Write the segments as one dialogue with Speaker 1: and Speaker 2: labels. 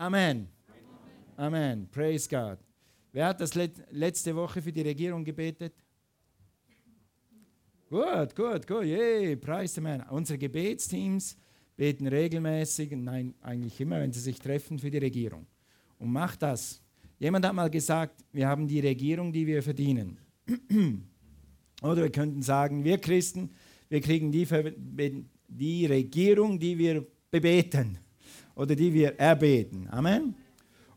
Speaker 1: Amen. Amen. Praise God. Wer hat das letzte Woche für die Regierung gebetet? Gut, gut, gut. Yay, preis the man. Unsere Gebetsteams beten regelmäßig, nein, eigentlich immer, wenn sie sich treffen für die Regierung. Und macht das. Jemand hat mal gesagt, wir haben die Regierung, die wir verdienen. Oder wir könnten sagen, wir Christen, wir kriegen die, die Regierung, die wir bebeten oder die wir erbeten. Amen.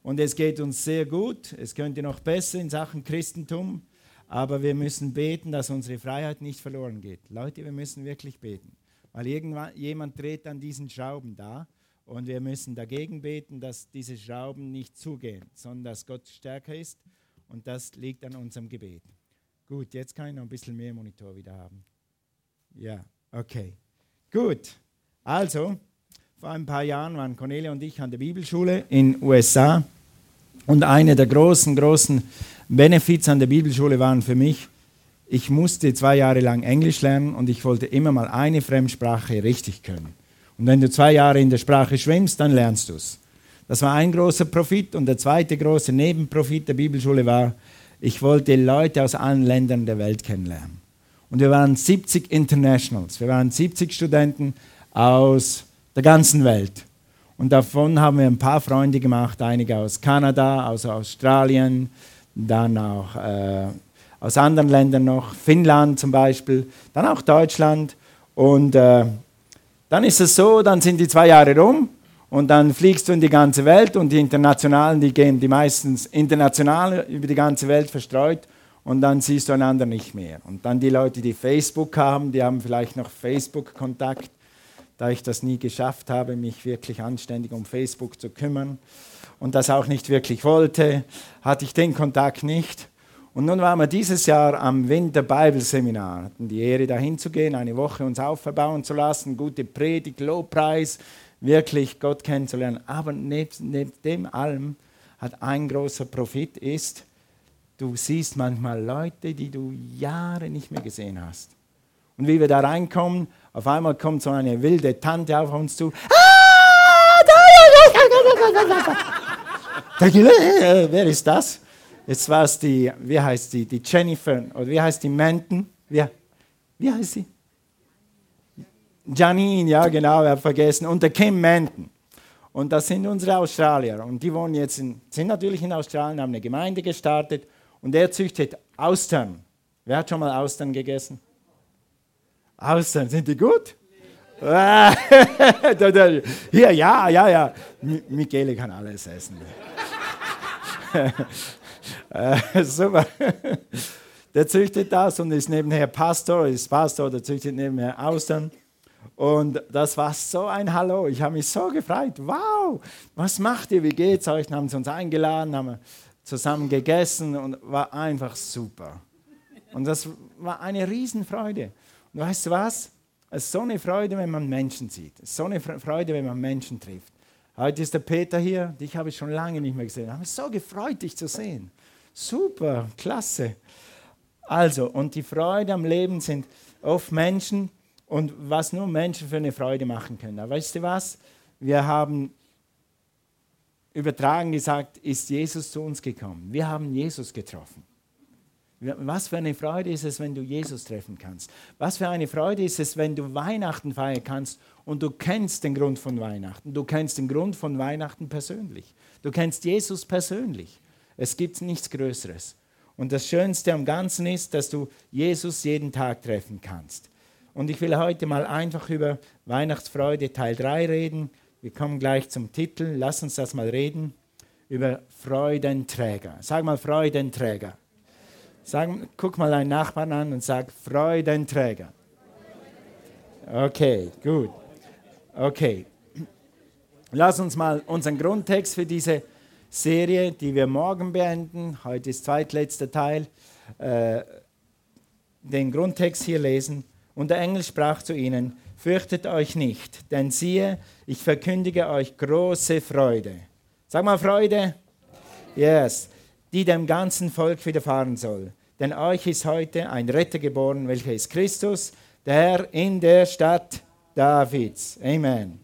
Speaker 1: Und es geht uns sehr gut. Es könnte noch besser in Sachen Christentum. Aber wir müssen beten, dass unsere Freiheit nicht verloren geht. Leute, wir müssen wirklich beten. Weil irgendwann, jemand dreht an diesen Schrauben da. Und wir müssen dagegen beten, dass diese Schrauben nicht zugehen, sondern dass Gott stärker ist. Und das liegt an unserem Gebet. Gut, jetzt kann ich noch ein bisschen mehr Monitor wieder haben. Ja, okay. Gut. Also, vor ein paar Jahren waren Cornelia und ich an der Bibelschule in den USA. Und eine der großen, großen Benefits an der Bibelschule waren für mich, ich musste zwei Jahre lang Englisch lernen und ich wollte immer mal eine Fremdsprache richtig können. Und wenn du zwei Jahre in der Sprache schwimmst, dann lernst du es. Das war ein großer Profit. Und der zweite große Nebenprofit der Bibelschule war, ich wollte Leute aus allen Ländern der Welt kennenlernen. Und wir waren 70 Internationals. Wir waren 70 Studenten aus der ganzen Welt. Und davon haben wir ein paar Freunde gemacht, einige aus Kanada, aus Australien, dann auch äh, aus anderen Ländern noch, Finnland zum Beispiel, dann auch Deutschland. Und äh, dann ist es so, dann sind die zwei Jahre rum und dann fliegst du in die ganze Welt und die Internationalen, die gehen die meistens international über die ganze Welt verstreut und dann siehst du einander nicht mehr. Und dann die Leute, die Facebook haben, die haben vielleicht noch Facebook-Kontakt, da ich das nie geschafft habe, mich wirklich anständig um Facebook zu kümmern und das auch nicht wirklich wollte, hatte ich den Kontakt nicht. Und nun waren wir dieses Jahr am Winter Bible Seminar, hatten die Ehre dahin zu gehen, eine Woche uns aufbauen zu lassen, gute Predigt, Lobpreis, wirklich Gott kennenzulernen. Aber neben, neben dem allem hat ein großer Profit ist, du siehst manchmal Leute, die du Jahre nicht mehr gesehen hast. Und wie wir da reinkommen, auf einmal kommt so eine wilde Tante auf uns zu. Wer ist das? Jetzt war es die, wie heißt die, die Jennifer, oder wie heißt die Menten? Wie, wie heißt sie? Janine, ja genau, er hat vergessen, und der Kim Manton. Und das sind unsere Australier. Und die wohnen jetzt in, sind natürlich in Australien, haben eine Gemeinde gestartet und er züchtet Austern. Wer hat schon mal Austern gegessen? Austern, sind die gut? Hier, ja, ja, ja. Michele kann alles essen. äh, super. Der züchtet das und ist nebenher Pastor, ist Pastor, der züchtet nebenher Austern. Und das war so ein Hallo. Ich habe mich so gefreut. Wow, was macht ihr? Wie geht's euch? Dann haben sie uns eingeladen, haben zusammen gegessen und war einfach super. Und das war eine Riesenfreude. Und weißt du was? Es ist so eine Freude, wenn man Menschen sieht. Es ist so eine Freude, wenn man Menschen trifft. Heute ist der Peter hier. Dich habe ich schon lange nicht mehr gesehen. Ich habe mich so gefreut, dich zu sehen. Super, klasse. Also, und die Freude am Leben sind oft Menschen, und was nur Menschen für eine Freude machen können. Aber weißt du was? Wir haben übertragen gesagt, ist Jesus zu uns gekommen. Wir haben Jesus getroffen. Was für eine Freude ist es, wenn du Jesus treffen kannst? Was für eine Freude ist es, wenn du Weihnachten feiern kannst und du kennst den Grund von Weihnachten. Du kennst den Grund von Weihnachten persönlich. Du kennst Jesus persönlich. Es gibt nichts Größeres. Und das Schönste am Ganzen ist, dass du Jesus jeden Tag treffen kannst. Und ich will heute mal einfach über Weihnachtsfreude Teil 3 reden. Wir kommen gleich zum Titel. Lass uns das mal reden. Über Freudenträger. Sag mal Freudenträger. Sag, guck mal deinen Nachbarn an und sag Freudenträger. Okay, gut. Okay. Lass uns mal unseren Grundtext für diese Serie, die wir morgen beenden, heute ist zweitletzter Teil, äh, den Grundtext hier lesen. Und der Engel sprach zu ihnen, fürchtet euch nicht, denn siehe, ich verkündige euch große Freude. Sag mal Freude. Yes, die dem ganzen Volk widerfahren soll. Denn euch ist heute ein Retter geboren, welcher ist Christus, der in der Stadt Davids. Amen.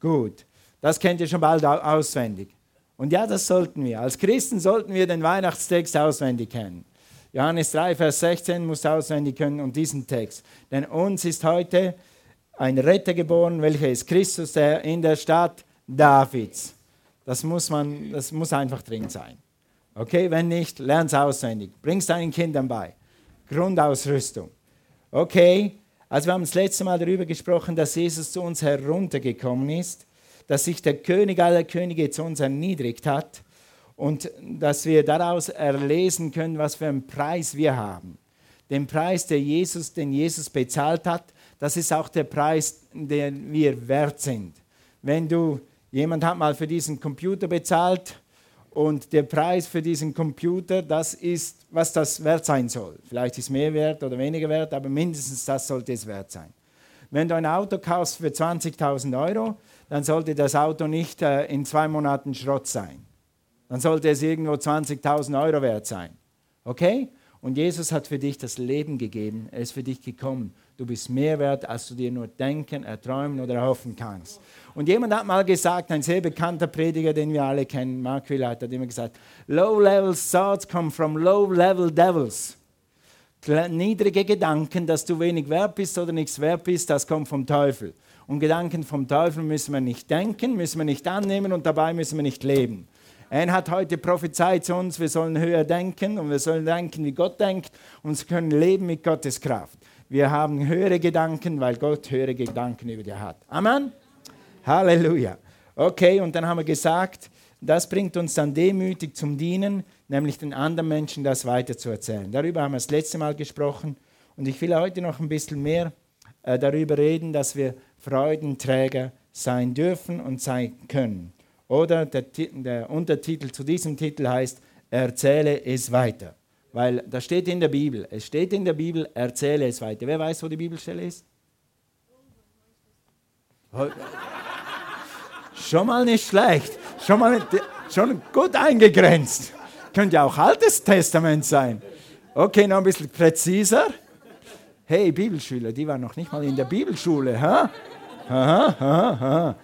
Speaker 1: Gut, das kennt ihr schon bald auswendig. Und ja, das sollten wir. Als Christen sollten wir den Weihnachtstext auswendig kennen. Johannes 3, Vers 16 muss auswendig können und diesen Text. Denn uns ist heute ein Retter geboren, welcher ist Christus, der in der Stadt Davids. Das muss, man, das muss einfach drin sein. Okay, wenn nicht, lern es auswendig. Bring es deinen Kindern bei. Grundausrüstung. Okay, also wir haben das letzte Mal darüber gesprochen, dass Jesus zu uns heruntergekommen ist, dass sich der König aller Könige zu uns erniedrigt hat und dass wir daraus erlesen können, was für einen Preis wir haben. Den Preis, der Jesus, den Jesus bezahlt hat, das ist auch der Preis, den wir wert sind. Wenn du, jemand hat mal für diesen Computer bezahlt und der Preis für diesen Computer, das ist, was das wert sein soll. Vielleicht ist mehr wert oder weniger wert, aber mindestens das sollte es wert sein. Wenn du ein Auto kaufst für 20.000 Euro, dann sollte das Auto nicht äh, in zwei Monaten Schrott sein dann sollte es irgendwo 20.000 Euro wert sein. Okay? Und Jesus hat für dich das Leben gegeben. Er ist für dich gekommen. Du bist mehr wert, als du dir nur denken, erträumen oder erhoffen kannst. Und jemand hat mal gesagt, ein sehr bekannter Prediger, den wir alle kennen, Mark Willard, hat immer gesagt, Low-level thoughts come from low-level devils. Niedrige Gedanken, dass du wenig wert bist oder nichts wert bist, das kommt vom Teufel. Und Gedanken vom Teufel müssen wir nicht denken, müssen wir nicht annehmen und dabei müssen wir nicht leben. Er hat heute prophezeit zu uns, wir sollen höher denken und wir sollen denken, wie Gott denkt und wir können leben mit Gottes Kraft. Wir haben höhere Gedanken, weil Gott höhere Gedanken über dir hat. Amen? Halleluja. Okay, und dann haben wir gesagt, das bringt uns dann demütig zum Dienen, nämlich den anderen Menschen das weiterzuerzählen. Darüber haben wir das letzte Mal gesprochen und ich will heute noch ein bisschen mehr äh, darüber reden, dass wir Freudenträger sein dürfen und sein können. Oder der, der Untertitel zu diesem Titel heißt, erzähle es weiter. Weil das steht in der Bibel. Es steht in der Bibel, erzähle es weiter. Wer weiß, wo die Bibelstelle ist? Schon mal nicht schlecht. Schon mal schon gut eingegrenzt. Könnte ja auch Altes Testament sein. Okay, noch ein bisschen präziser. Hey, Bibelschüler, die waren noch nicht mal in der Bibelschule. Ha? Aha, aha, aha.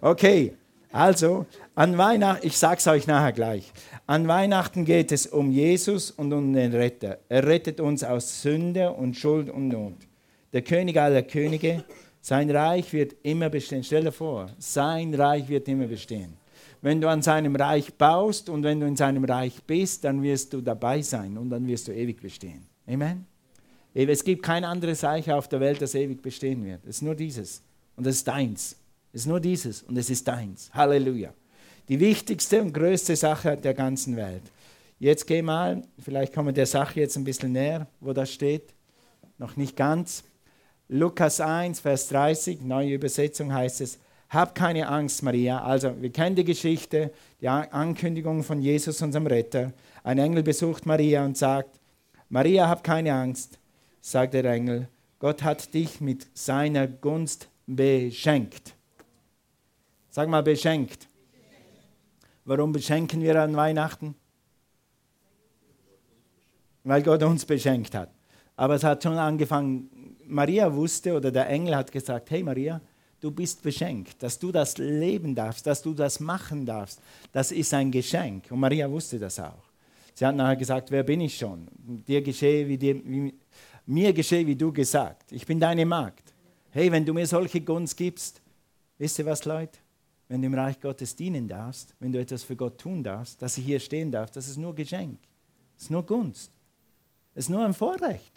Speaker 1: Okay, also, an Weihnachten, ich sage es euch nachher gleich, an Weihnachten geht es um Jesus und um den Retter. Er rettet uns aus Sünde und Schuld und Not. Der König aller Könige, sein Reich wird immer bestehen. Stell dir vor, sein Reich wird immer bestehen. Wenn du an seinem Reich baust und wenn du in seinem Reich bist, dann wirst du dabei sein und dann wirst du ewig bestehen. Amen. Es gibt kein anderes Reich auf der Welt, das ewig bestehen wird. Es ist nur dieses. Und es ist deins. Es ist nur dieses und es ist deins. Halleluja. Die wichtigste und größte Sache der ganzen Welt. Jetzt geh mal, vielleicht kommen wir der Sache jetzt ein bisschen näher, wo das steht. Noch nicht ganz. Lukas 1, Vers 30, neue Übersetzung heißt es, hab keine Angst, Maria. Also, wir kennen die Geschichte, die Ankündigung von Jesus, unserem Retter. Ein Engel besucht Maria und sagt, Maria, hab keine Angst, sagt der Engel. Gott hat dich mit seiner Gunst beschenkt. Sag mal beschenkt. Warum beschenken wir an Weihnachten? Weil Gott uns beschenkt hat. Aber es hat schon angefangen, Maria wusste oder der Engel hat gesagt, hey Maria, du bist beschenkt, dass du das leben darfst, dass du das machen darfst. Das ist ein Geschenk. Und Maria wusste das auch. Sie hat nachher gesagt, wer bin ich schon? Dir geschehe wie, dir, wie mir geschehe, wie du gesagt. Ich bin deine Magd. Hey, wenn du mir solche Gunst gibst, wisst ihr was, Leute? wenn du im Reich Gottes dienen darfst, wenn du etwas für Gott tun darfst, dass ich hier stehen darf, das ist nur Geschenk. Das ist nur Gunst. Das ist nur ein Vorrecht.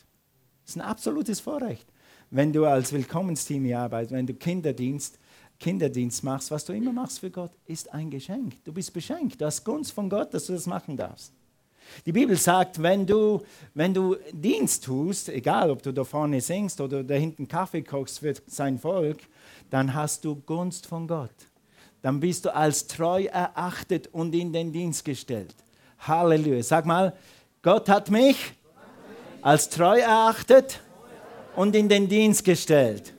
Speaker 1: Das ist ein absolutes Vorrecht. Wenn du als Willkommensteam hier arbeitest, wenn du Kinderdienst, Kinderdienst machst, was du immer machst für Gott, ist ein Geschenk. Du bist beschenkt. Du hast Gunst von Gott, dass du das machen darfst. Die Bibel sagt, wenn du, wenn du Dienst tust, egal ob du da vorne singst oder da hinten Kaffee kochst für sein Volk, dann hast du Gunst von Gott dann bist du als treu erachtet und in den Dienst gestellt. Halleluja. Sag mal, Gott hat mich als treu erachtet und in den Dienst gestellt.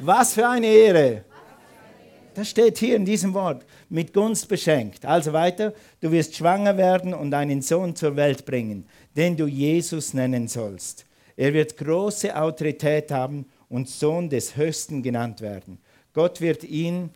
Speaker 1: Was für eine Ehre. Das steht hier in diesem Wort. Mit Gunst beschenkt. Also weiter. Du wirst schwanger werden und einen Sohn zur Welt bringen, den du Jesus nennen sollst. Er wird große Autorität haben und Sohn des Höchsten genannt werden. Gott wird ihn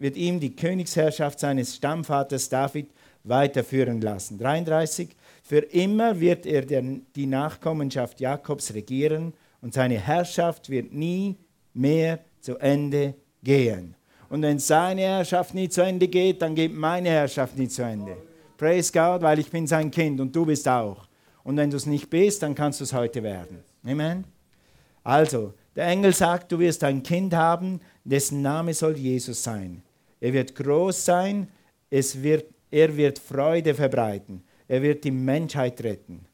Speaker 1: wird ihm die Königsherrschaft seines Stammvaters David weiterführen lassen. 33. Für immer wird er die Nachkommenschaft Jakobs regieren und seine Herrschaft wird nie mehr zu Ende gehen. Und wenn seine Herrschaft nie zu Ende geht, dann geht meine Herrschaft nie zu Ende. Praise God, weil ich bin sein Kind und du bist auch. Und wenn du es nicht bist, dann kannst du es heute werden. Amen. Also, der Engel sagt, du wirst ein Kind haben, dessen Name soll Jesus sein. Er wird groß sein, es wird, er wird Freude verbreiten, er wird die Menschheit retten.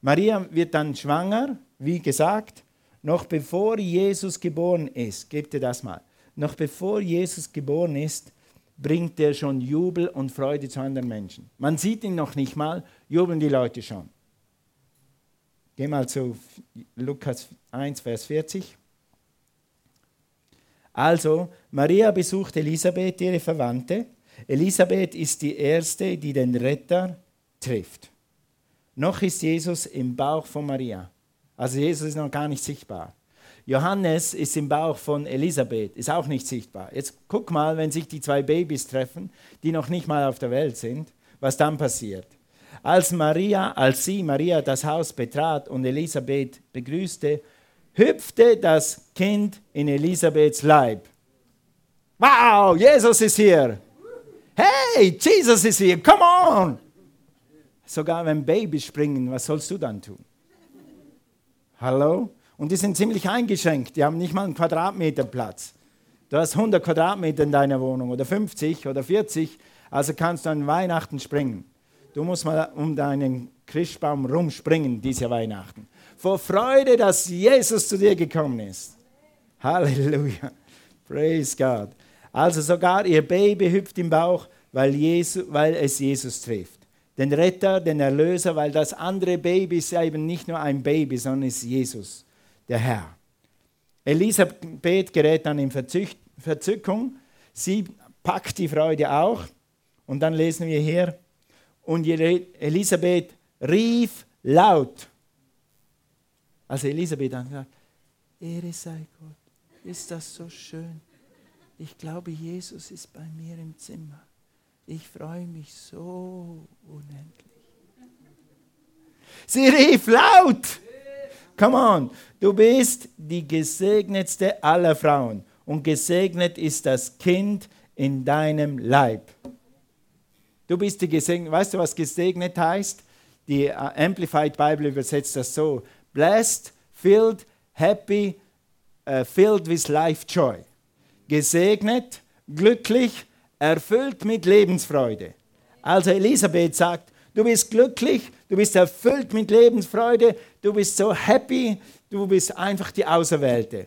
Speaker 1: Maria wird dann schwanger, wie gesagt, noch bevor Jesus geboren ist, gebt ihr das mal, noch bevor Jesus geboren ist, bringt er schon Jubel und Freude zu anderen Menschen. Man sieht ihn noch nicht mal, jubeln die Leute schon. Geh mal zu Lukas 1, Vers 40. Also, Maria besucht Elisabeth, ihre Verwandte. Elisabeth ist die erste, die den Retter trifft. Noch ist Jesus im Bauch von Maria. Also Jesus ist noch gar nicht sichtbar. Johannes ist im Bauch von Elisabeth, ist auch nicht sichtbar. Jetzt guck mal, wenn sich die zwei Babys treffen, die noch nicht mal auf der Welt sind, was dann passiert. Als Maria, als sie Maria das Haus betrat und Elisabeth begrüßte, hüpfte das Kind in Elisabeths Leib. Wow, Jesus ist hier. Hey, Jesus ist hier. Come on. Sogar wenn Babys springen, was sollst du dann tun? Hallo? Und die sind ziemlich eingeschränkt. Die haben nicht mal einen Quadratmeter Platz. Du hast 100 Quadratmeter in deiner Wohnung oder 50 oder 40, also kannst du an Weihnachten springen. Du musst mal um deinen Christbaum rumspringen, diese Weihnachten. Vor Freude, dass Jesus zu dir gekommen ist. Halleluja. Praise God. Also sogar ihr Baby hüpft im Bauch, weil, Jesus, weil es Jesus trifft. Den Retter, den Erlöser, weil das andere Baby ist eben nicht nur ein Baby, sondern ist Jesus, der Herr. Elisabeth gerät dann in Verzückung. Sie packt die Freude auch. Und dann lesen wir hier, und Elisabeth rief laut. Also Elisabeth dann gesagt, Ehre sei Gott, ist das so schön. Ich glaube, Jesus ist bei mir im Zimmer. Ich freue mich so unendlich. Sie rief laut. Come on, du bist die gesegnetste aller Frauen und gesegnet ist das Kind in deinem Leib. Du bist die gesegnet. Weißt du, was gesegnet heißt? Die äh, Amplified Bible übersetzt das so: Blessed, filled, happy, uh, filled with life joy. Gesegnet, glücklich, erfüllt mit Lebensfreude. Also Elisabeth sagt, du bist glücklich, du bist erfüllt mit Lebensfreude, du bist so happy, du bist einfach die Auserwählte.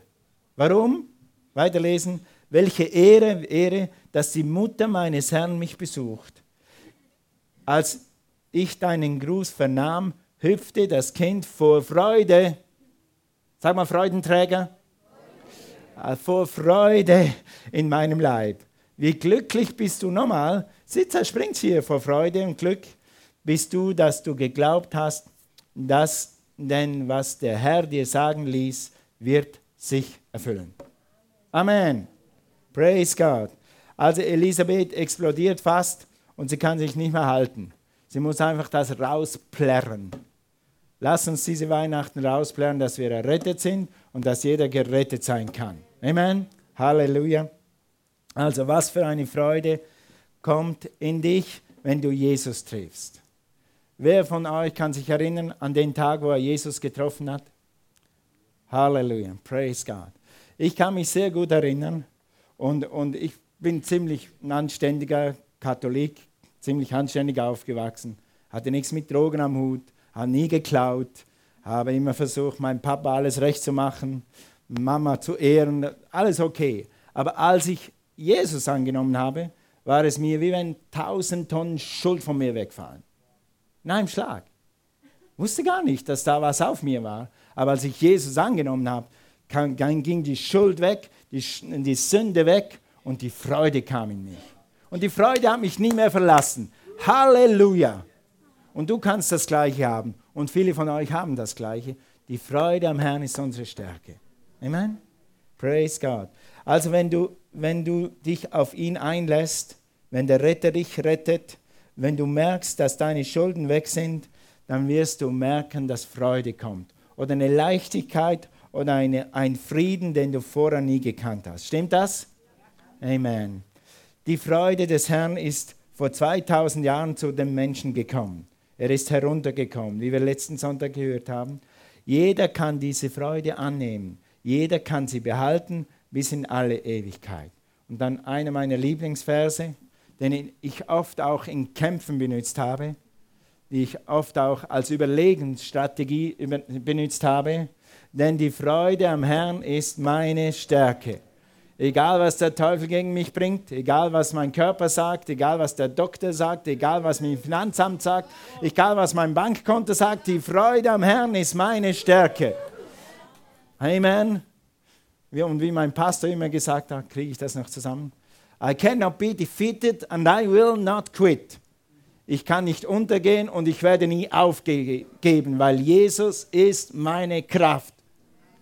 Speaker 1: Warum? Weiterlesen. Welche Ehre, Ehre, dass die Mutter meines Herrn mich besucht. Als ich deinen Gruß vernahm, hüpfte das Kind vor Freude. Sag mal, Freudenträger. Freude. Vor Freude in meinem Leib. Wie glücklich bist du nochmal? Sitzer springt hier vor Freude und Glück. Bist du, dass du geglaubt hast, dass denn was der Herr dir sagen ließ, wird sich erfüllen. Amen. Praise God. Also Elisabeth explodiert fast und sie kann sich nicht mehr halten. Sie muss einfach das rausplärren. Lass uns diese Weihnachten rausplärren, dass wir errettet sind und dass jeder gerettet sein kann. Amen. Halleluja. Also was für eine Freude kommt in dich, wenn du Jesus triffst. Wer von euch kann sich erinnern an den Tag, wo er Jesus getroffen hat? Halleluja. Praise God. Ich kann mich sehr gut erinnern und, und ich bin ziemlich ein anständiger Katholik, ziemlich anständig aufgewachsen, hatte nichts mit Drogen am Hut, habe nie geklaut, habe immer versucht, meinem Papa alles recht zu machen, Mama zu ehren, alles okay. Aber als ich Jesus angenommen habe, war es mir wie wenn tausend Tonnen Schuld von mir wegfallen. In einem Schlag. Wusste gar nicht, dass da was auf mir war. Aber als ich Jesus angenommen habe, ging die Schuld weg, die, die Sünde weg und die Freude kam in mich und die Freude hat mich nie mehr verlassen. Halleluja! Und du kannst das Gleiche haben. Und viele von euch haben das Gleiche. Die Freude am Herrn ist unsere Stärke. Amen? Praise God. Also wenn du wenn du dich auf ihn einlässt, wenn der Retter dich rettet, wenn du merkst, dass deine Schulden weg sind, dann wirst du merken, dass Freude kommt. Oder eine Leichtigkeit oder eine, ein Frieden, den du vorher nie gekannt hast. Stimmt das? Amen. Die Freude des Herrn ist vor 2000 Jahren zu den Menschen gekommen. Er ist heruntergekommen, wie wir letzten Sonntag gehört haben. Jeder kann diese Freude annehmen. Jeder kann sie behalten bis in alle Ewigkeit. Und dann einer meiner Lieblingsverse, den ich oft auch in Kämpfen benutzt habe, die ich oft auch als Überlegensstrategie benutzt habe. Denn die Freude am Herrn ist meine Stärke. Egal, was der Teufel gegen mich bringt, egal, was mein Körper sagt, egal, was der Doktor sagt, egal, was mein Finanzamt sagt, egal, was mein Bankkonto sagt, die Freude am Herrn ist meine Stärke. Amen. Und wie mein Pastor immer gesagt hat, kriege ich das noch zusammen. I cannot be defeated and I will not quit. Ich kann nicht untergehen und ich werde nie aufgeben, weil Jesus ist meine Kraft.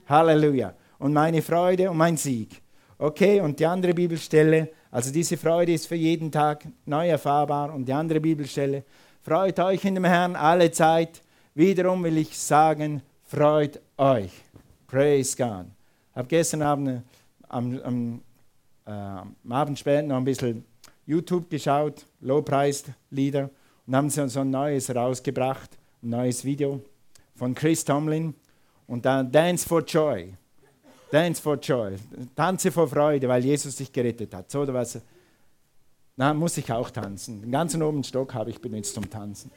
Speaker 1: Halleluja. Und meine Freude und mein Sieg. Okay, und die andere Bibelstelle, also diese Freude ist für jeden Tag neu erfahrbar. Und die andere Bibelstelle, freut euch in dem Herrn alle Zeit. Wiederum will ich sagen, freut euch. Praise God. Habe gestern Abend am, am, äh, am Abend spät noch ein bisschen YouTube geschaut, Low-Priced-Lieder, und haben sie so ein neues rausgebracht, ein neues Video von Chris Tomlin und dann Dance for Joy. Dance for Joy. Tanze vor Freude, weil Jesus dich gerettet hat. So oder was? Na, muss ich auch tanzen. Den ganzen oben Stock habe ich benutzt zum Tanzen.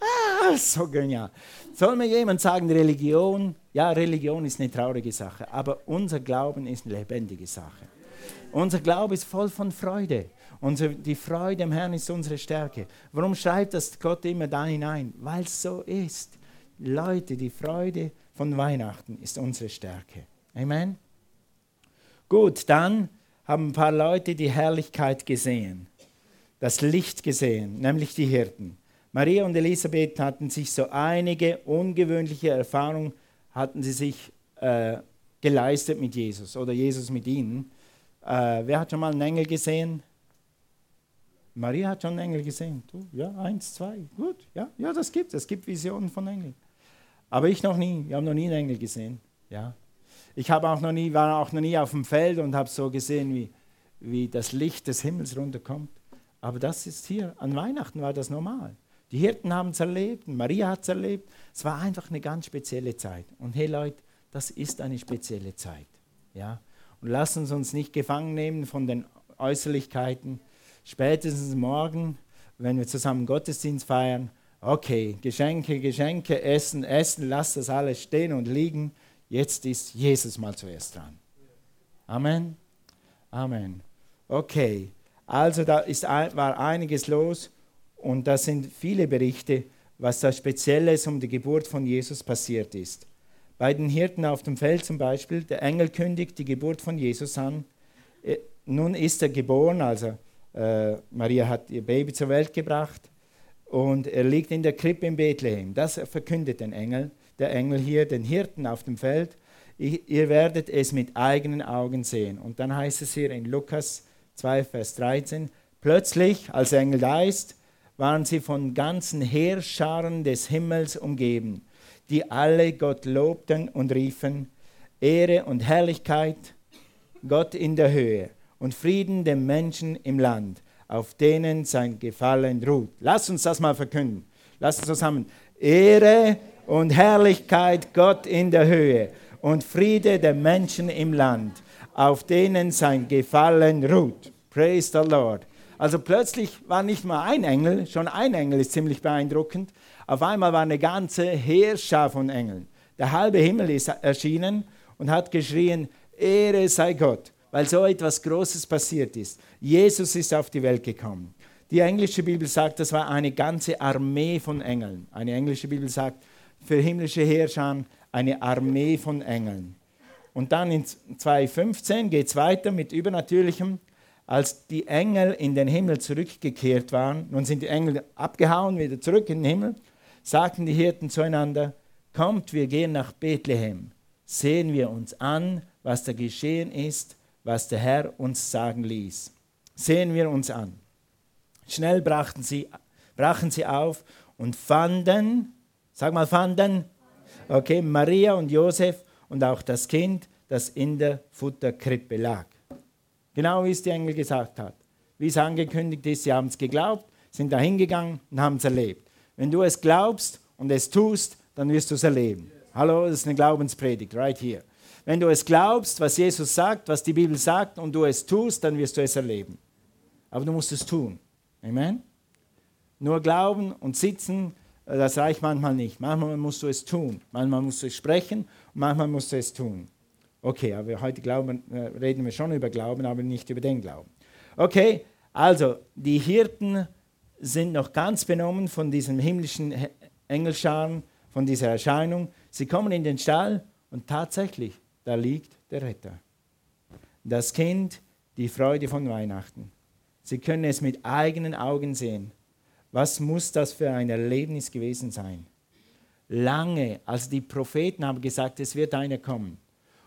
Speaker 1: Ah, so genial. Soll mir jemand sagen, Religion, ja, Religion ist eine traurige Sache, aber unser Glauben ist eine lebendige Sache. Unser Glaube ist voll von Freude. Unsere, die Freude im Herrn ist unsere Stärke. Warum schreibt das Gott immer da hinein? Weil es so ist. Leute, die Freude von Weihnachten ist unsere Stärke. Amen. Gut, dann haben ein paar Leute die Herrlichkeit gesehen, das Licht gesehen, nämlich die Hirten. Maria und Elisabeth hatten sich so einige ungewöhnliche Erfahrungen, hatten sie sich äh, geleistet mit Jesus oder Jesus mit ihnen. Äh, wer hat schon mal einen Engel gesehen? Maria hat schon einen Engel gesehen. Du? Ja, eins, zwei. Gut, ja, ja, das gibt es. Es gibt Visionen von Engeln. Aber ich noch nie. Wir haben noch nie einen Engel gesehen. Ja. Ich habe auch noch nie, war auch noch nie auf dem Feld und habe so gesehen, wie, wie das Licht des Himmels runterkommt. Aber das ist hier, an Weihnachten war das normal. Die Hirten haben es erlebt, Maria hat es erlebt. Es war einfach eine ganz spezielle Zeit. Und hey Leute, das ist eine spezielle Zeit. Ja? Und lassen Sie uns nicht gefangen nehmen von den Äußerlichkeiten. Spätestens morgen, wenn wir zusammen Gottesdienst feiern, okay, Geschenke, Geschenke, Essen, Essen, lass das alles stehen und liegen. Jetzt ist Jesus mal zuerst dran. Amen. Amen. Okay, also da ist, war einiges los und da sind viele Berichte, was da Spezielles um die Geburt von Jesus passiert ist. Bei den Hirten auf dem Feld zum Beispiel, der Engel kündigt die Geburt von Jesus an. Äh, nun ist er geboren, also äh, Maria hat ihr Baby zur Welt gebracht und er liegt in der Krippe in Bethlehem. Das verkündet den Engel, der Engel hier, den Hirten auf dem Feld. Ihr werdet es mit eigenen Augen sehen. Und dann heißt es hier in Lukas 2, Vers 13, plötzlich, als der Engel da ist, waren sie von ganzen Heerscharen des Himmels umgeben, die alle Gott lobten und riefen, Ehre und Herrlichkeit Gott in der Höhe und Frieden dem Menschen im Land auf denen sein Gefallen ruht. Lass uns das mal verkünden. Lass uns zusammen. Ehre und Herrlichkeit Gott in der Höhe und Friede der Menschen im Land, auf denen sein Gefallen ruht. Praise the Lord. Also plötzlich war nicht mal ein Engel, schon ein Engel ist ziemlich beeindruckend. Auf einmal war eine ganze Heerschar von Engeln. Der halbe Himmel ist erschienen und hat geschrien, Ehre sei Gott weil so etwas Großes passiert ist. Jesus ist auf die Welt gekommen. Die englische Bibel sagt, das war eine ganze Armee von Engeln. Eine englische Bibel sagt, für himmlische Herrscher eine Armee von Engeln. Und dann in 2.15 geht es weiter mit Übernatürlichem. Als die Engel in den Himmel zurückgekehrt waren, nun sind die Engel abgehauen, wieder zurück in den Himmel, sagten die Hirten zueinander, kommt, wir gehen nach Bethlehem, sehen wir uns an, was da geschehen ist, was der Herr uns sagen ließ. Sehen wir uns an. Schnell brachten sie, brachen sie auf und fanden, sag mal fanden, okay, Maria und Josef und auch das Kind, das in der Futterkrippe lag. Genau wie es die Engel gesagt hat. Wie es angekündigt ist, sie haben es geglaubt, sind da hingegangen und haben es erlebt. Wenn du es glaubst und es tust, dann wirst du es erleben. Hallo, das ist eine Glaubenspredigt, right here. Wenn du es glaubst, was Jesus sagt, was die Bibel sagt und du es tust, dann wirst du es erleben. Aber du musst es tun. Amen? Nur glauben und sitzen, äh, das reicht manchmal nicht. Manchmal musst du es tun. Manchmal musst du es sprechen und manchmal musst du es tun. Okay, aber heute glauben, äh, reden wir schon über Glauben, aber nicht über den Glauben. Okay, also die Hirten sind noch ganz benommen von diesem himmlischen Engelscharen, von dieser Erscheinung. Sie kommen in den Stall und tatsächlich, da liegt der Retter. Das Kind, die Freude von Weihnachten. Sie können es mit eigenen Augen sehen. Was muss das für ein Erlebnis gewesen sein? Lange, also die Propheten haben gesagt, es wird einer kommen.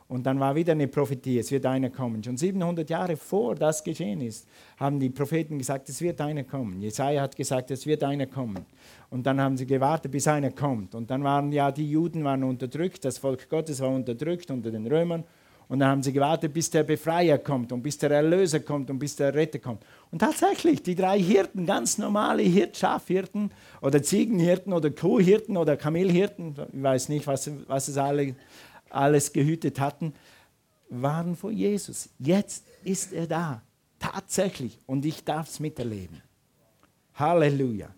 Speaker 1: Und dann war wieder eine Prophetie, es wird einer kommen. Schon 700 Jahre vor das geschehen ist, haben die Propheten gesagt, es wird einer kommen. Jesaja hat gesagt, es wird einer kommen. Und dann haben sie gewartet, bis einer kommt. Und dann waren ja die Juden waren unterdrückt, das Volk Gottes war unterdrückt unter den Römern. Und dann haben sie gewartet, bis der Befreier kommt und bis der Erlöser kommt und bis der Retter kommt. Und tatsächlich, die drei Hirten, ganz normale Hirt, Schafhirten oder Ziegenhirten oder Kuhhirten oder Kamelhirten, ich weiß nicht, was, was es alle alles gehütet hatten, waren vor Jesus. Jetzt ist er da, tatsächlich, und ich darf es miterleben. Halleluja.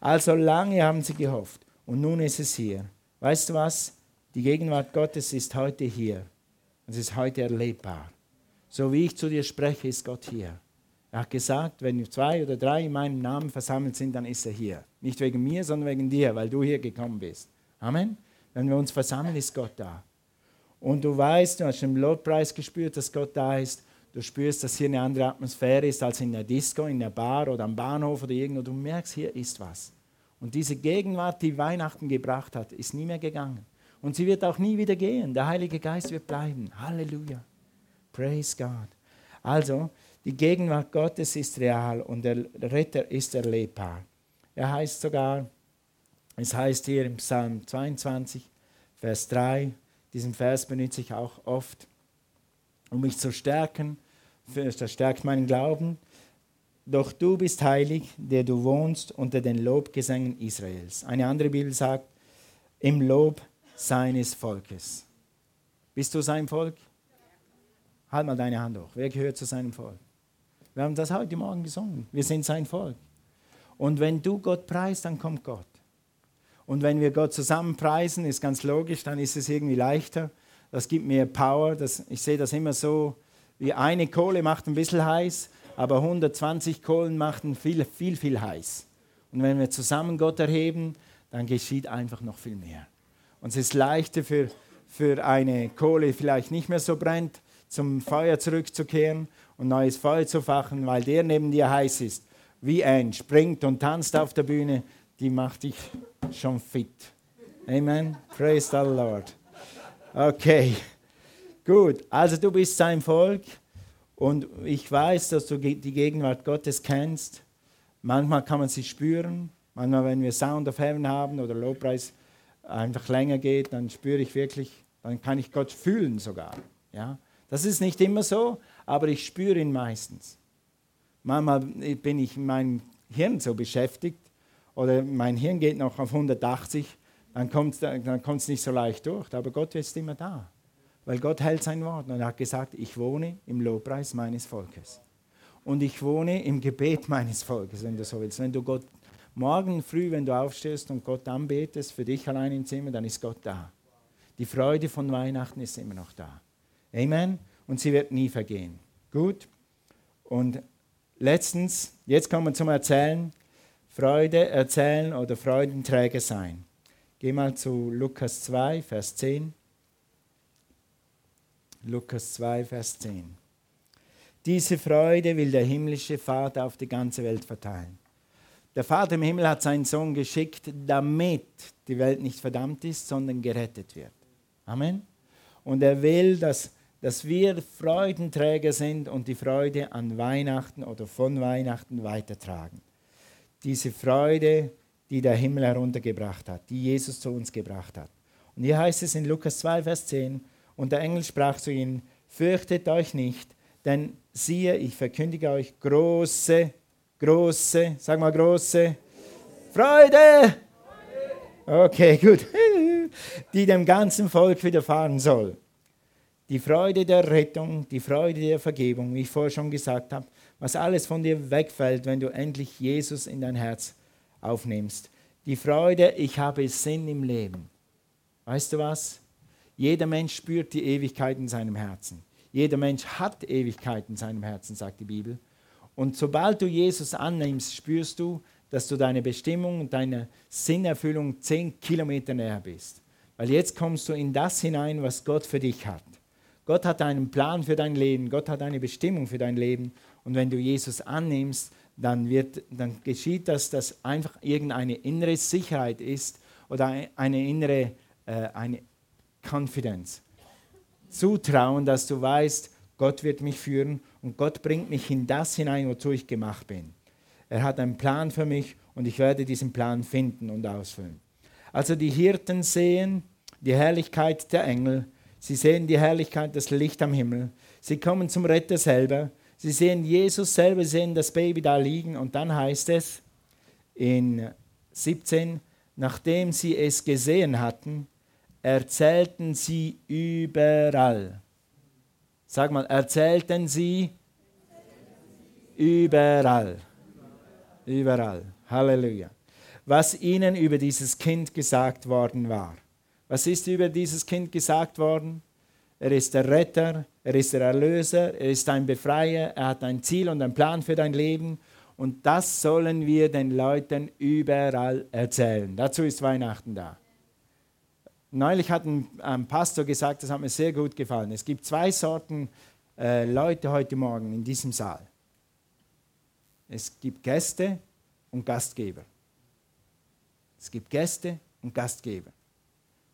Speaker 1: Also lange haben sie gehofft und nun ist es hier. Weißt du was? Die Gegenwart Gottes ist heute hier. Es ist heute erlebbar. So wie ich zu dir spreche, ist Gott hier. Er hat gesagt, wenn zwei oder drei in meinem Namen versammelt sind, dann ist er hier. Nicht wegen mir, sondern wegen dir, weil du hier gekommen bist. Amen. Wenn wir uns versammeln, ist Gott da. Und du weißt, du hast im Lobpreis gespürt, dass Gott da ist. Du spürst, dass hier eine andere Atmosphäre ist als in der Disco, in der Bar oder am Bahnhof oder irgendwo. Du merkst, hier ist was. Und diese Gegenwart, die Weihnachten gebracht hat, ist nie mehr gegangen. Und sie wird auch nie wieder gehen. Der Heilige Geist wird bleiben. Halleluja. Praise God. Also, die Gegenwart Gottes ist real und der Retter ist erlebbar. Er heißt sogar, es heißt hier im Psalm 22, Vers 3, diesen Vers benutze ich auch oft, um mich zu stärken. Das stärkt meinen Glauben. Doch du bist heilig, der du wohnst unter den Lobgesängen Israels. Eine andere Bibel sagt, im Lob seines Volkes. Bist du sein Volk? Halt mal deine Hand hoch. Wer gehört zu seinem Volk? Wir haben das heute Morgen gesungen. Wir sind sein Volk. Und wenn du Gott preist, dann kommt Gott. Und wenn wir Gott zusammen preisen, ist ganz logisch, dann ist es irgendwie leichter. Das gibt mir Power. Das, ich sehe das immer so, wie eine Kohle macht ein bisschen heiß, aber 120 Kohlen machen viel, viel, viel heiß. Und wenn wir zusammen Gott erheben, dann geschieht einfach noch viel mehr. Und es ist leichter für, für eine Kohle, vielleicht nicht mehr so brennt, zum Feuer zurückzukehren und neues Feuer zu fachen, weil der neben dir heiß ist. Wie ein springt und tanzt auf der Bühne, die macht dich schon fit. Amen. Praise the Lord. Okay, gut. Also du bist sein Volk und ich weiß, dass du die Gegenwart Gottes kennst. Manchmal kann man sie spüren. Manchmal, wenn wir Sound of Heaven haben oder Lobpreis einfach länger geht, dann spüre ich wirklich, dann kann ich Gott fühlen sogar. Ja? Das ist nicht immer so, aber ich spüre ihn meistens. Manchmal bin ich in meinem Hirn so beschäftigt, oder mein Hirn geht noch auf 180, dann kommt es dann nicht so leicht durch. Aber Gott ist immer da, weil Gott hält sein Wort und er hat gesagt, ich wohne im Lobpreis meines Volkes. Und ich wohne im Gebet meines Volkes, wenn du so willst. Wenn du Gott morgen früh, wenn du aufstehst und Gott anbetest, für dich allein im Zimmer, dann ist Gott da. Die Freude von Weihnachten ist immer noch da. Amen. Und sie wird nie vergehen. Gut. Und letztens, jetzt kommen wir zum Erzählen. Freude erzählen oder Freudenträger sein. Geh mal zu Lukas 2, Vers 10. Lukas 2, Vers 10. Diese Freude will der himmlische Vater auf die ganze Welt verteilen. Der Vater im Himmel hat seinen Sohn geschickt, damit die Welt nicht verdammt ist, sondern gerettet wird. Amen. Und er will, dass dass wir Freudenträger sind und die Freude an Weihnachten oder von Weihnachten weitertragen. Diese Freude, die der Himmel heruntergebracht hat, die Jesus zu uns gebracht hat. Und hier heißt es in Lukas 2, Vers 10, und der Engel sprach zu ihnen, fürchtet euch nicht, denn siehe, ich verkündige euch große, große, sag mal große Freude. Okay, gut. Die dem ganzen Volk widerfahren soll. Die Freude der Rettung, die Freude der Vergebung, wie ich vorher schon gesagt habe, was alles von dir wegfällt, wenn du endlich Jesus in dein Herz aufnimmst. Die Freude, ich habe Sinn im Leben. Weißt du was? Jeder Mensch spürt die Ewigkeit in seinem Herzen. Jeder Mensch hat Ewigkeit in seinem Herzen, sagt die Bibel. Und sobald du Jesus annimmst, spürst du, dass du deine Bestimmung und deine Sinnerfüllung zehn Kilometer näher bist. Weil jetzt kommst du in das hinein, was Gott für dich hat. Gott hat einen Plan für dein Leben, Gott hat eine Bestimmung für dein Leben. Und wenn du Jesus annimmst, dann, wird, dann geschieht das, dass einfach irgendeine innere Sicherheit ist oder eine innere äh, eine Confidence. Zutrauen, dass du weißt, Gott wird mich führen und Gott bringt mich in das hinein, wozu ich gemacht bin. Er hat einen Plan für mich und ich werde diesen Plan finden und ausfüllen. Also die Hirten sehen die Herrlichkeit der Engel, sie sehen die Herrlichkeit, das Licht am Himmel, sie kommen zum Retter selber, sie sehen Jesus selber, sie sehen das Baby da liegen und dann heißt es in 17, nachdem sie es gesehen hatten, erzählten sie überall. Sag mal, erzählten sie überall. Überall. Halleluja. Was ihnen über dieses Kind gesagt worden war. Was ist über dieses Kind gesagt worden? Er ist der Retter, er ist der Erlöser, er ist ein Befreier, er hat ein Ziel und einen Plan für dein Leben. Und das sollen wir den Leuten überall erzählen. Dazu ist Weihnachten da. Neulich hat ein, ein, Pastor gesagt, das hat mir sehr gut gefallen. Es gibt zwei Sorten äh, Leute heute Morgen in diesem Saal. Es gibt Gäste und Gastgeber. Es gibt Gäste und Gastgeber.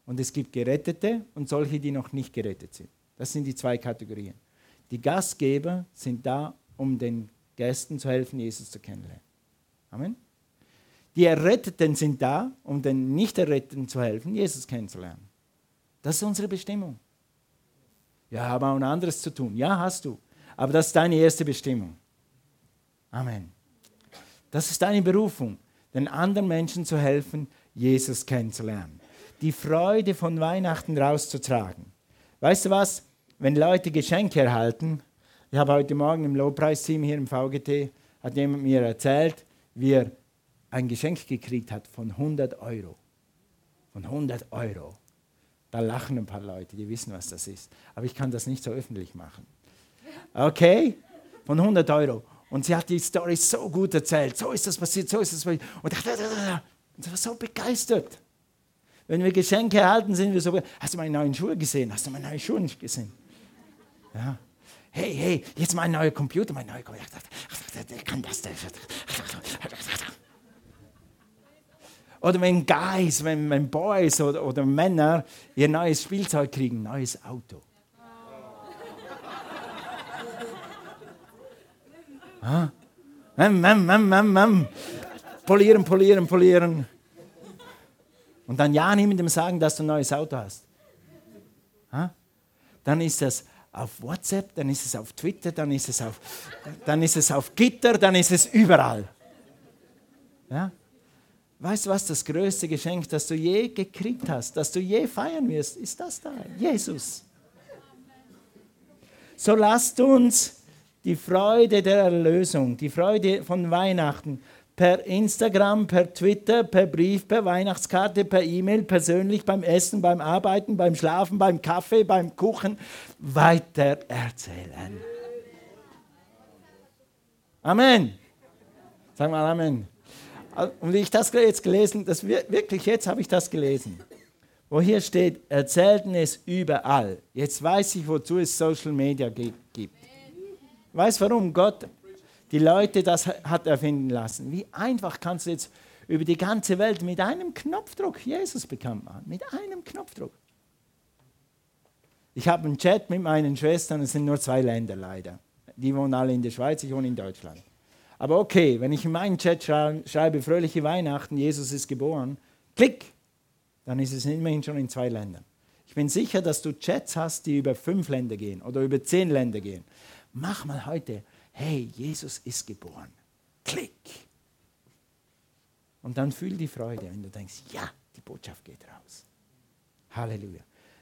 Speaker 1: Und es gibt Gerettete und solche, die noch nicht gerettet sind. Das sind die zwei Kategorien. Die Gastgeber sind da, um den Gästen zu helfen, Jesus zu kennenlernen. Amen. Die Erretteten sind da, um den Nicht-Erretteten zu helfen, Jesus kennenzulernen. Das ist unsere Bestimmung. Ja, aber auch ein anderes zu tun. Ja, hast du. Aber das ist deine erste Bestimmung. Amen. Das ist deine Berufung, den anderen Menschen zu helfen, Jesus kennenzulernen. Die Freude von Weihnachten rauszutragen. Weißt du was? Wenn Leute Geschenke erhalten, ich habe heute Morgen im Lobpreisteam hier im VGT, hat jemand mir erzählt, wie er ein Geschenk gekriegt hat von 100 Euro. Von 100 Euro. Da lachen ein paar Leute, die wissen, was das ist. Aber ich kann das nicht so öffentlich machen. Okay? Von 100 Euro. Und sie hat die Story so gut erzählt. So ist das passiert, so ist das passiert. Und, und sie war so begeistert. Wenn wir Geschenke erhalten, sind wir so. Hast du meine neuen Schuhe gesehen? Hast du meine neuen Schuhe nicht gesehen? Ja. Hey, hey, jetzt mein neuer Computer, mein neuer Computer. Der kann das. Oder wenn Guys, wenn, wenn Boys oder, oder Männer ihr neues Spielzeug kriegen, neues Auto. Ah. Mam, mam, mam, mam. Polieren, polieren, polieren. Und dann ja niemandem sagen, dass du ein neues Auto hast. Dann ist das auf WhatsApp, dann ist es auf Twitter, dann ist es auf, dann ist es auf Gitter, dann ist es überall. Ja? Weißt du was, das größte Geschenk, das du je gekriegt hast, das du je feiern wirst, ist das da, Jesus. So lasst uns die Freude der Erlösung, die Freude von Weihnachten per Instagram, per Twitter, per Brief, per Weihnachtskarte, per E-Mail, persönlich beim Essen, beim Arbeiten, beim Schlafen, beim Kaffee, beim Kuchen weiter erzählen. Amen. Sag mal Amen. Und wie ich das jetzt gelesen, das wirklich jetzt habe ich das gelesen, wo hier steht, erzählten es überall. Jetzt weiß ich, wozu es Social Media gibt. Weißt warum Gott die Leute das hat erfinden lassen? Wie einfach kannst du jetzt über die ganze Welt mit einem Knopfdruck Jesus bekannt machen? Mit einem Knopfdruck. Ich habe einen Chat mit meinen Schwestern, es sind nur zwei Länder leider. Die wohnen alle in der Schweiz, ich wohne in Deutschland. Aber okay, wenn ich in meinen Chat schreibe, fröhliche Weihnachten, Jesus ist geboren, klick, dann ist es immerhin schon in zwei Ländern. Ich bin sicher, dass du Chats hast, die über fünf Länder gehen oder über zehn Länder gehen. Mach mal heute, hey, Jesus ist geboren. Klick. Und dann fühl die Freude, wenn du denkst, ja, die Botschaft geht raus. Halleluja.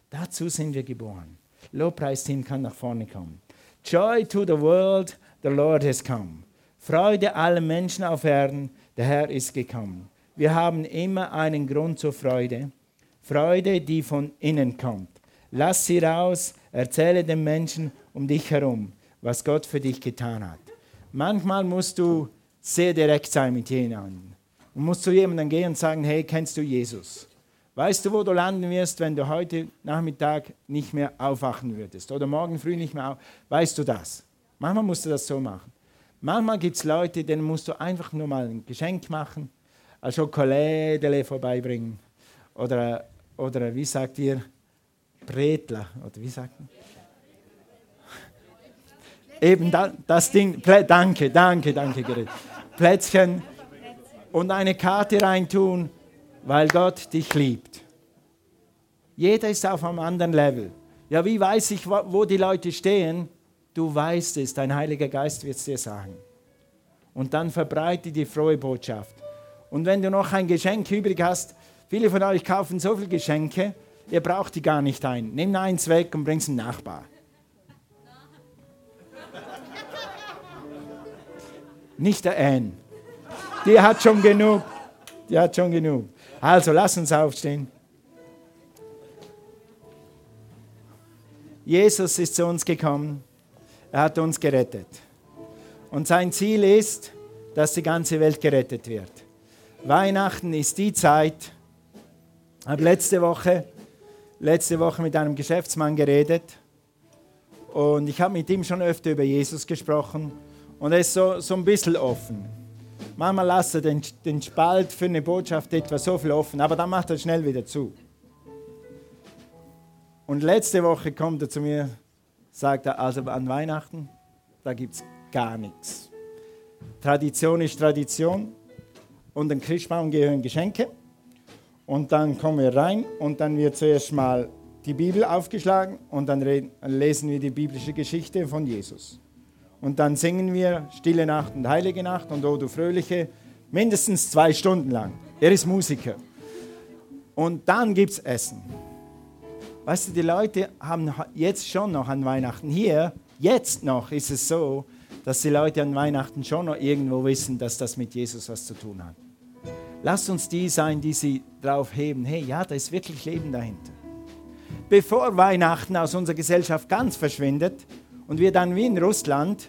Speaker 1: Dazu sind wir geboren. Lobpreisteam kann nach vorne kommen. Joy to the world, the Lord has come. Freude allen Menschen auf Erden, der Herr ist gekommen. Wir haben immer einen Grund zur Freude. Freude, die von innen kommt. Lass sie raus, erzähle den Menschen um dich herum, was Gott für dich getan hat. Manchmal musst du sehr direkt sein mit jemandem. Und musst zu jemandem gehen und sagen, hey, kennst du Jesus? Weißt du, wo du landen wirst, wenn du heute Nachmittag nicht mehr aufwachen würdest oder morgen früh nicht mehr auf? Weißt du das? Manchmal musst du das so machen. Manchmal gibt es Leute, denen musst du einfach nur mal ein Geschenk machen, ein Schokolade vorbeibringen oder, oder wie sagt ihr, Bretler oder wie sagt man? Eben da, das Ding, danke, danke, danke, Gerrit. Plätzchen und eine Karte reintun, weil Gott dich liebt. Jeder ist auf einem anderen Level. Ja, wie weiß ich, wo die Leute stehen? Du weißt es, dein Heiliger Geist wird es dir sagen. Und dann verbreite die frohe Botschaft. Und wenn du noch ein Geschenk übrig hast, viele von euch kaufen so viele Geschenke, ihr braucht die gar nicht ein. Nimm eins weg und bring es dem Nachbar. Nicht der Anne. Die hat schon genug. Die hat schon genug. Also lass uns aufstehen. Jesus ist zu uns gekommen. Er hat uns gerettet. Und sein Ziel ist, dass die ganze Welt gerettet wird. Weihnachten ist die Zeit. Ich habe letzte Woche, letzte Woche mit einem Geschäftsmann geredet und ich habe mit ihm schon öfter über Jesus gesprochen und er ist so, so ein bisschen offen. Manchmal lässt er den, den Spalt für eine Botschaft etwa so viel offen, aber dann macht er schnell wieder zu. Und letzte Woche kommt er zu mir sagt er, also an Weihnachten, da gibt es gar nichts. Tradition ist Tradition und den Christbaum gehören Geschenke. Und dann kommen wir rein und dann wird zuerst mal die Bibel aufgeschlagen und dann lesen wir die biblische Geschichte von Jesus. Und dann singen wir Stille Nacht und Heilige Nacht und O du Fröhliche, mindestens zwei Stunden lang. Er ist Musiker. Und dann gibt es Essen. Weißt du, die Leute haben jetzt schon noch an Weihnachten hier, jetzt noch ist es so, dass die Leute an Weihnachten schon noch irgendwo wissen, dass das mit Jesus was zu tun hat. Lasst uns die sein, die sie drauf heben. Hey, ja, da ist wirklich Leben dahinter. Bevor Weihnachten aus unserer Gesellschaft ganz verschwindet und wir dann wie in Russland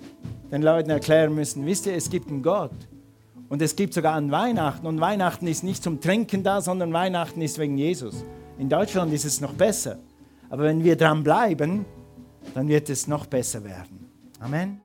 Speaker 1: den Leuten erklären müssen, wisst ihr, es gibt einen Gott. Und es gibt sogar an Weihnachten. Und Weihnachten ist nicht zum Trinken da, sondern Weihnachten ist wegen Jesus. In Deutschland ist es noch besser. Aber wenn wir dran bleiben, dann wird es noch besser werden. Amen.